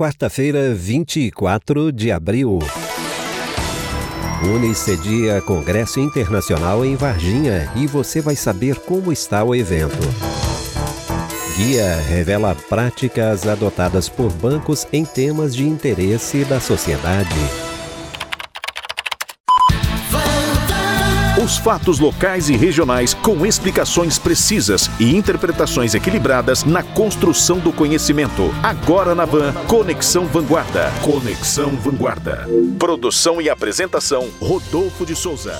quarta-feira, 24 de abril. Unis cedia Congresso Internacional em Varginha e você vai saber como está o evento. Guia revela práticas adotadas por bancos em temas de interesse da sociedade. Os fatos locais e regionais com explicações precisas e interpretações equilibradas na construção do conhecimento. Agora na Van, Conexão Vanguarda. Conexão Vanguarda. Produção e apresentação, Rodolfo de Souza.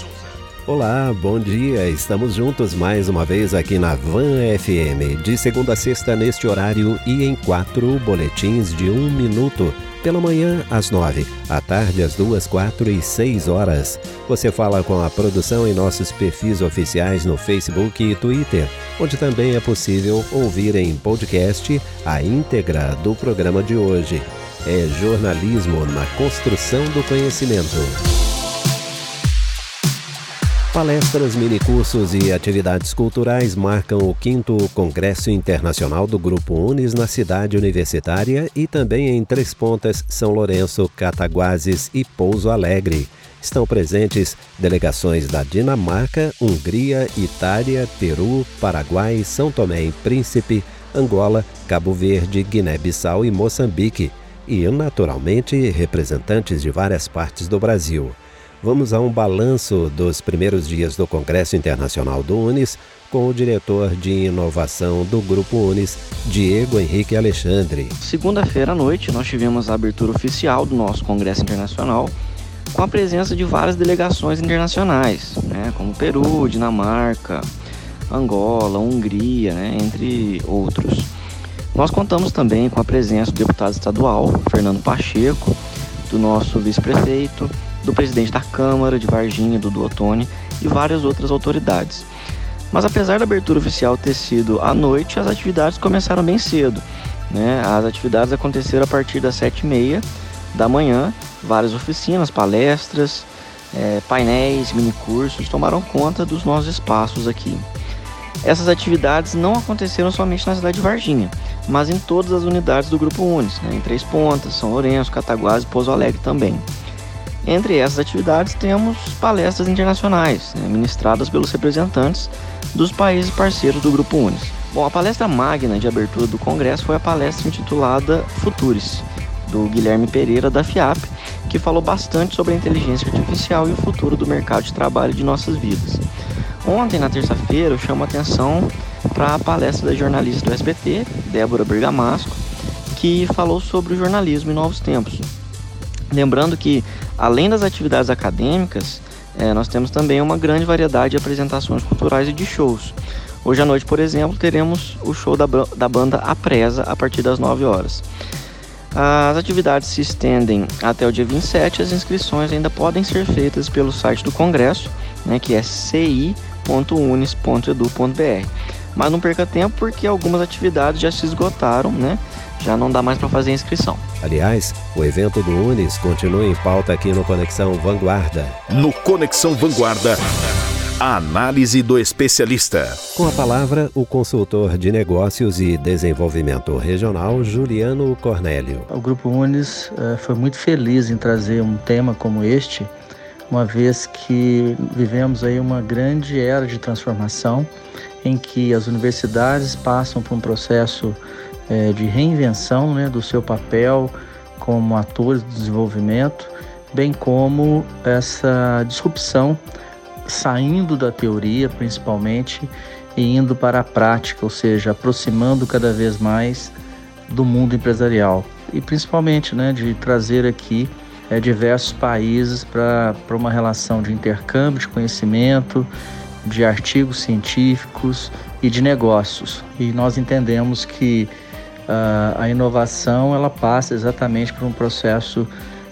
Olá, bom dia. Estamos juntos mais uma vez aqui na Van FM, de segunda a sexta neste horário e em quatro boletins de um minuto pela manhã às nove, à tarde às duas, quatro e seis horas. Você fala com a produção em nossos perfis oficiais no Facebook e Twitter, onde também é possível ouvir em podcast a íntegra do programa de hoje. É jornalismo na construção do conhecimento. Palestras, minicursos e atividades culturais marcam o quinto Congresso Internacional do Grupo Unis na cidade universitária e também em Três Pontas, São Lourenço, Cataguases e Pouso Alegre. Estão presentes delegações da Dinamarca, Hungria, Itália, Peru, Paraguai, São Tomé e Príncipe, Angola, Cabo Verde, Guiné-Bissau e Moçambique, e naturalmente representantes de várias partes do Brasil vamos a um balanço dos primeiros dias do Congresso Internacional do Unis com o diretor de inovação do Grupo Unis, Diego Henrique Alexandre. Segunda-feira à noite, nós tivemos a abertura oficial do nosso Congresso Internacional com a presença de várias delegações internacionais, né, como Peru, Dinamarca, Angola, Hungria, né, entre outros. Nós contamos também com a presença do deputado estadual, Fernando Pacheco, do nosso vice-prefeito, do presidente da Câmara de Varginha, do Ottoni e várias outras autoridades. Mas apesar da abertura oficial ter sido à noite, as atividades começaram bem cedo. Né? As atividades aconteceram a partir das sete e meia da manhã, várias oficinas, palestras, é, painéis, minicursos tomaram conta dos nossos espaços aqui. Essas atividades não aconteceram somente na cidade de Varginha, mas em todas as unidades do Grupo Unis, né? em Três Pontas, São Lourenço, Cataguás e Pouso Alegre também. Entre essas atividades temos palestras internacionais, né, ministradas pelos representantes dos países parceiros do Grupo Unis. Bom, a palestra magna de abertura do congresso foi a palestra intitulada Futuris, do Guilherme Pereira da FIAP, que falou bastante sobre a inteligência artificial e o futuro do mercado de trabalho de nossas vidas. Ontem, na terça-feira, eu chamo a atenção para a palestra da jornalista do SBT, Débora Bergamasco, que falou sobre o jornalismo em novos tempos. Lembrando que Além das atividades acadêmicas, é, nós temos também uma grande variedade de apresentações culturais e de shows. Hoje à noite, por exemplo, teremos o show da, da banda A Presa a partir das 9 horas. As atividades se estendem até o dia 27. As inscrições ainda podem ser feitas pelo site do Congresso, né, que é ci.unis.edu.br. Mas não perca tempo porque algumas atividades já se esgotaram, né? Já não dá mais para fazer inscrição. Aliás, o evento do Unis continua em pauta aqui no Conexão Vanguarda. No Conexão Vanguarda. A análise do especialista. Com a palavra, o consultor de negócios e desenvolvimento regional, Juliano Cornélio. O Grupo Unis uh, foi muito feliz em trazer um tema como este, uma vez que vivemos aí uma grande era de transformação em que as universidades passam por um processo é, de reinvenção né, do seu papel como atores do desenvolvimento, bem como essa disrupção saindo da teoria, principalmente, e indo para a prática, ou seja, aproximando cada vez mais do mundo empresarial e principalmente né, de trazer aqui é, diversos países para uma relação de intercâmbio de conhecimento, de artigos científicos e de negócios. E nós entendemos que a inovação ela passa exatamente por um processo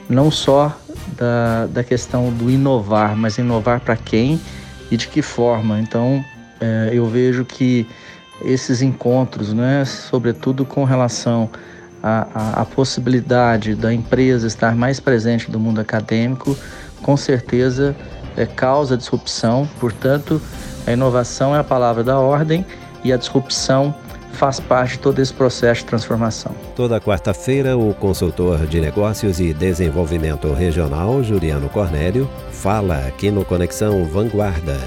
não só da, da questão do inovar, mas inovar para quem e de que forma. Então, é, eu vejo que esses encontros, né, sobretudo com relação à, à, possibilidade da empresa estar mais presente no mundo acadêmico, com certeza é, causa disrupção. Portanto, a inovação é a palavra da ordem e a disrupção faz parte de todo esse processo de transformação. Toda quarta-feira, o consultor de negócios e desenvolvimento regional, Juliano Cornélio, fala aqui no Conexão Vanguarda.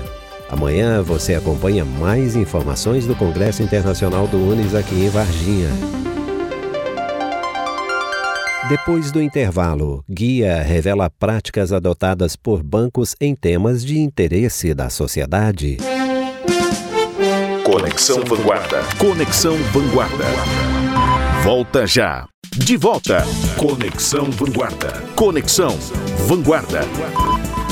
Amanhã você acompanha mais informações do Congresso Internacional do Unis aqui em Varginha. Depois do intervalo, Guia revela práticas adotadas por bancos em temas de interesse da sociedade. Conexão Vanguarda. Conexão Vanguarda. Volta já. De volta. Conexão Vanguarda. Conexão Vanguarda.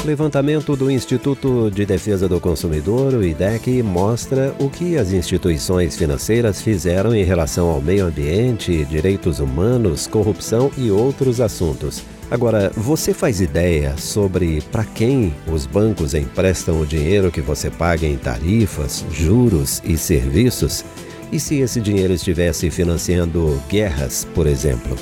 Levantamento do Instituto de Defesa do Consumidor, o IDEC, mostra o que as instituições financeiras fizeram em relação ao meio ambiente, direitos humanos, corrupção e outros assuntos. Agora, você faz ideia sobre para quem os bancos emprestam o dinheiro que você paga em tarifas, juros e serviços? E se esse dinheiro estivesse financiando guerras, por exemplo?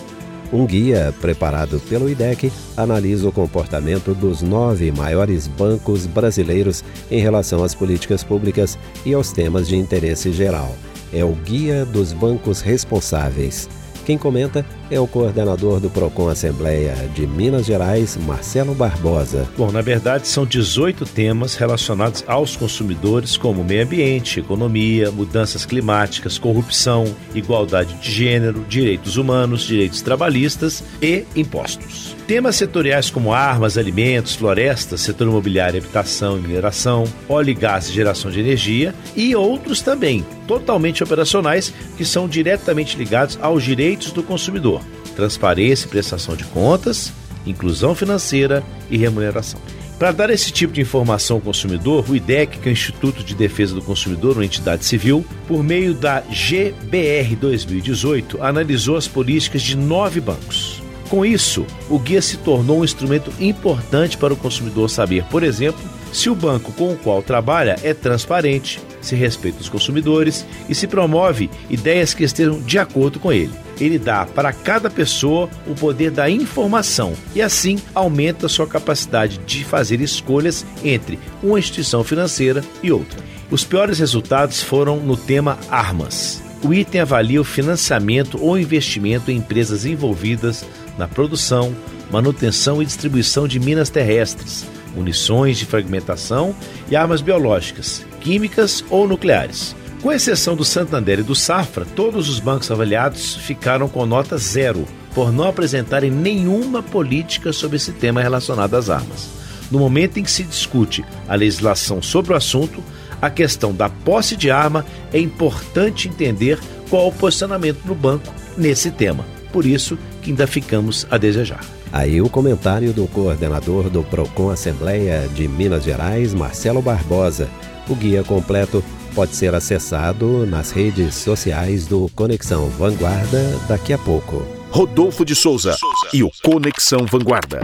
Um guia preparado pelo IDEC analisa o comportamento dos nove maiores bancos brasileiros em relação às políticas públicas e aos temas de interesse geral. É o Guia dos Bancos Responsáveis. Quem comenta é o coordenador do PROCON Assembleia de Minas Gerais, Marcelo Barbosa. Bom, na verdade, são 18 temas relacionados aos consumidores, como meio ambiente, economia, mudanças climáticas, corrupção, igualdade de gênero, direitos humanos, direitos trabalhistas e impostos. Temas setoriais como armas, alimentos, florestas, setor imobiliário, habitação e mineração, óleo e gás e geração de energia e outros também, totalmente operacionais, que são diretamente ligados aos direitos do consumidor: transparência e prestação de contas, inclusão financeira e remuneração. Para dar esse tipo de informação ao consumidor, o IDEC, que é o Instituto de Defesa do Consumidor, uma entidade civil, por meio da GBR 2018, analisou as políticas de nove bancos. Com isso, o guia se tornou um instrumento importante para o consumidor saber, por exemplo, se o banco com o qual trabalha é transparente, se respeita os consumidores e se promove ideias que estejam de acordo com ele. Ele dá para cada pessoa o poder da informação e assim aumenta sua capacidade de fazer escolhas entre uma instituição financeira e outra. Os piores resultados foram no tema armas. O item avalia o financiamento ou investimento em empresas envolvidas na produção, manutenção e distribuição de minas terrestres, munições de fragmentação e armas biológicas, químicas ou nucleares. Com exceção do Santander e do Safra, todos os bancos avaliados ficaram com nota zero, por não apresentarem nenhuma política sobre esse tema relacionado às armas. No momento em que se discute a legislação sobre o assunto, a questão da posse de arma é importante entender qual o posicionamento do banco nesse tema. Por isso que ainda ficamos a desejar. Aí o comentário do coordenador do Procon Assembleia de Minas Gerais, Marcelo Barbosa. O guia completo pode ser acessado nas redes sociais do Conexão Vanguarda daqui a pouco. Rodolfo de Souza e o Conexão Vanguarda.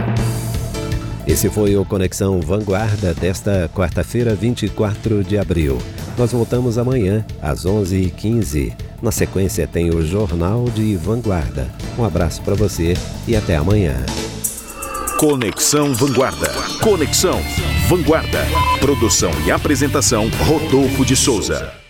Esse foi o Conexão Vanguarda desta quarta-feira, 24 de abril. Nós voltamos amanhã, às 11h15. Na sequência, tem o Jornal de Vanguarda. Um abraço para você e até amanhã. Conexão Vanguarda. Conexão Vanguarda. Produção e apresentação: Rodolfo de Souza.